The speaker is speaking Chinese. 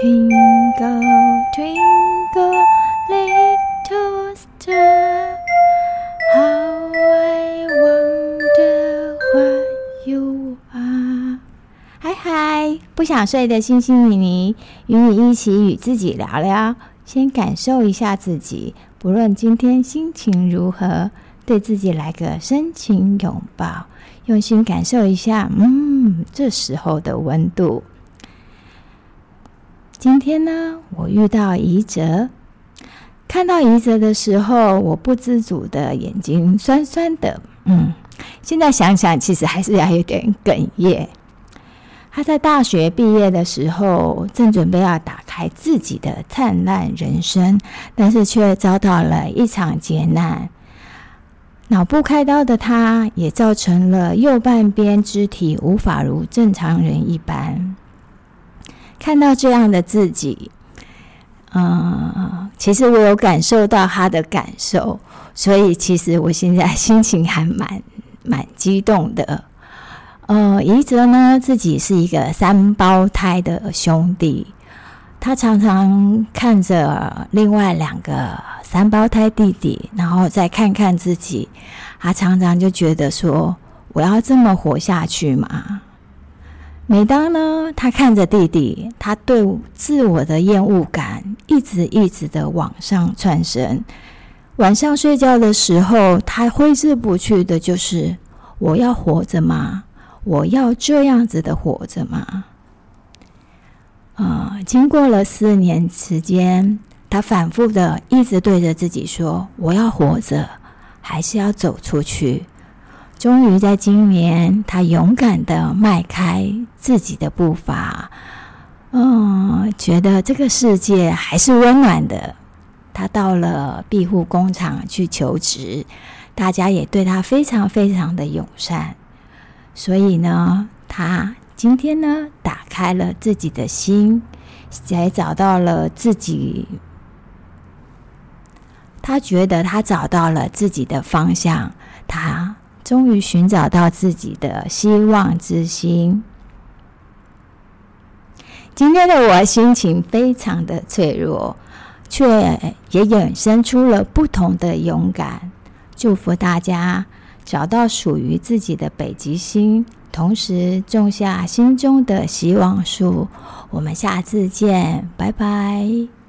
Twinkle, twinkle, little star, how I wonder what you are. 嗨嗨，不想睡的星星妮妮，与你一起与自己聊聊，先感受一下自己。不论今天心情如何，对自己来个深情拥抱，用心感受一下，嗯，这时候的温度。今天呢，我遇到怡泽，看到怡泽的时候，我不自主的眼睛酸酸的，嗯，现在想想，其实还是要有点哽咽。他在大学毕业的时候，正准备要打开自己的灿烂人生，但是却遭到了一场劫难，脑部开刀的他，也造成了右半边肢体无法如正常人一般。看到这样的自己，嗯，其实我有感受到他的感受，所以其实我现在心情还蛮蛮激动的。呃，怡泽呢自己是一个三胞胎的兄弟，他常常看着另外两个三胞胎弟弟，然后再看看自己，他常常就觉得说：“我要这么活下去吗？”每当呢，他看着弟弟，他对自我的厌恶感一直一直的往上窜升。晚上睡觉的时候，他挥之不去的就是：我要活着吗？我要这样子的活着吗？啊！经过了四年时间，他反复的一直对着自己说：我要活着，还是要走出去。终于在今年，他勇敢的迈开自己的步伐，嗯，觉得这个世界还是温暖的。他到了庇护工厂去求职，大家也对他非常非常的友善。所以呢，他今天呢，打开了自己的心，才找到了自己。他觉得他找到了自己的方向，他。终于寻找到自己的希望之心。今天的我心情非常的脆弱，却也衍生出了不同的勇敢。祝福大家找到属于自己的北极星，同时种下心中的希望树。我们下次见，拜拜。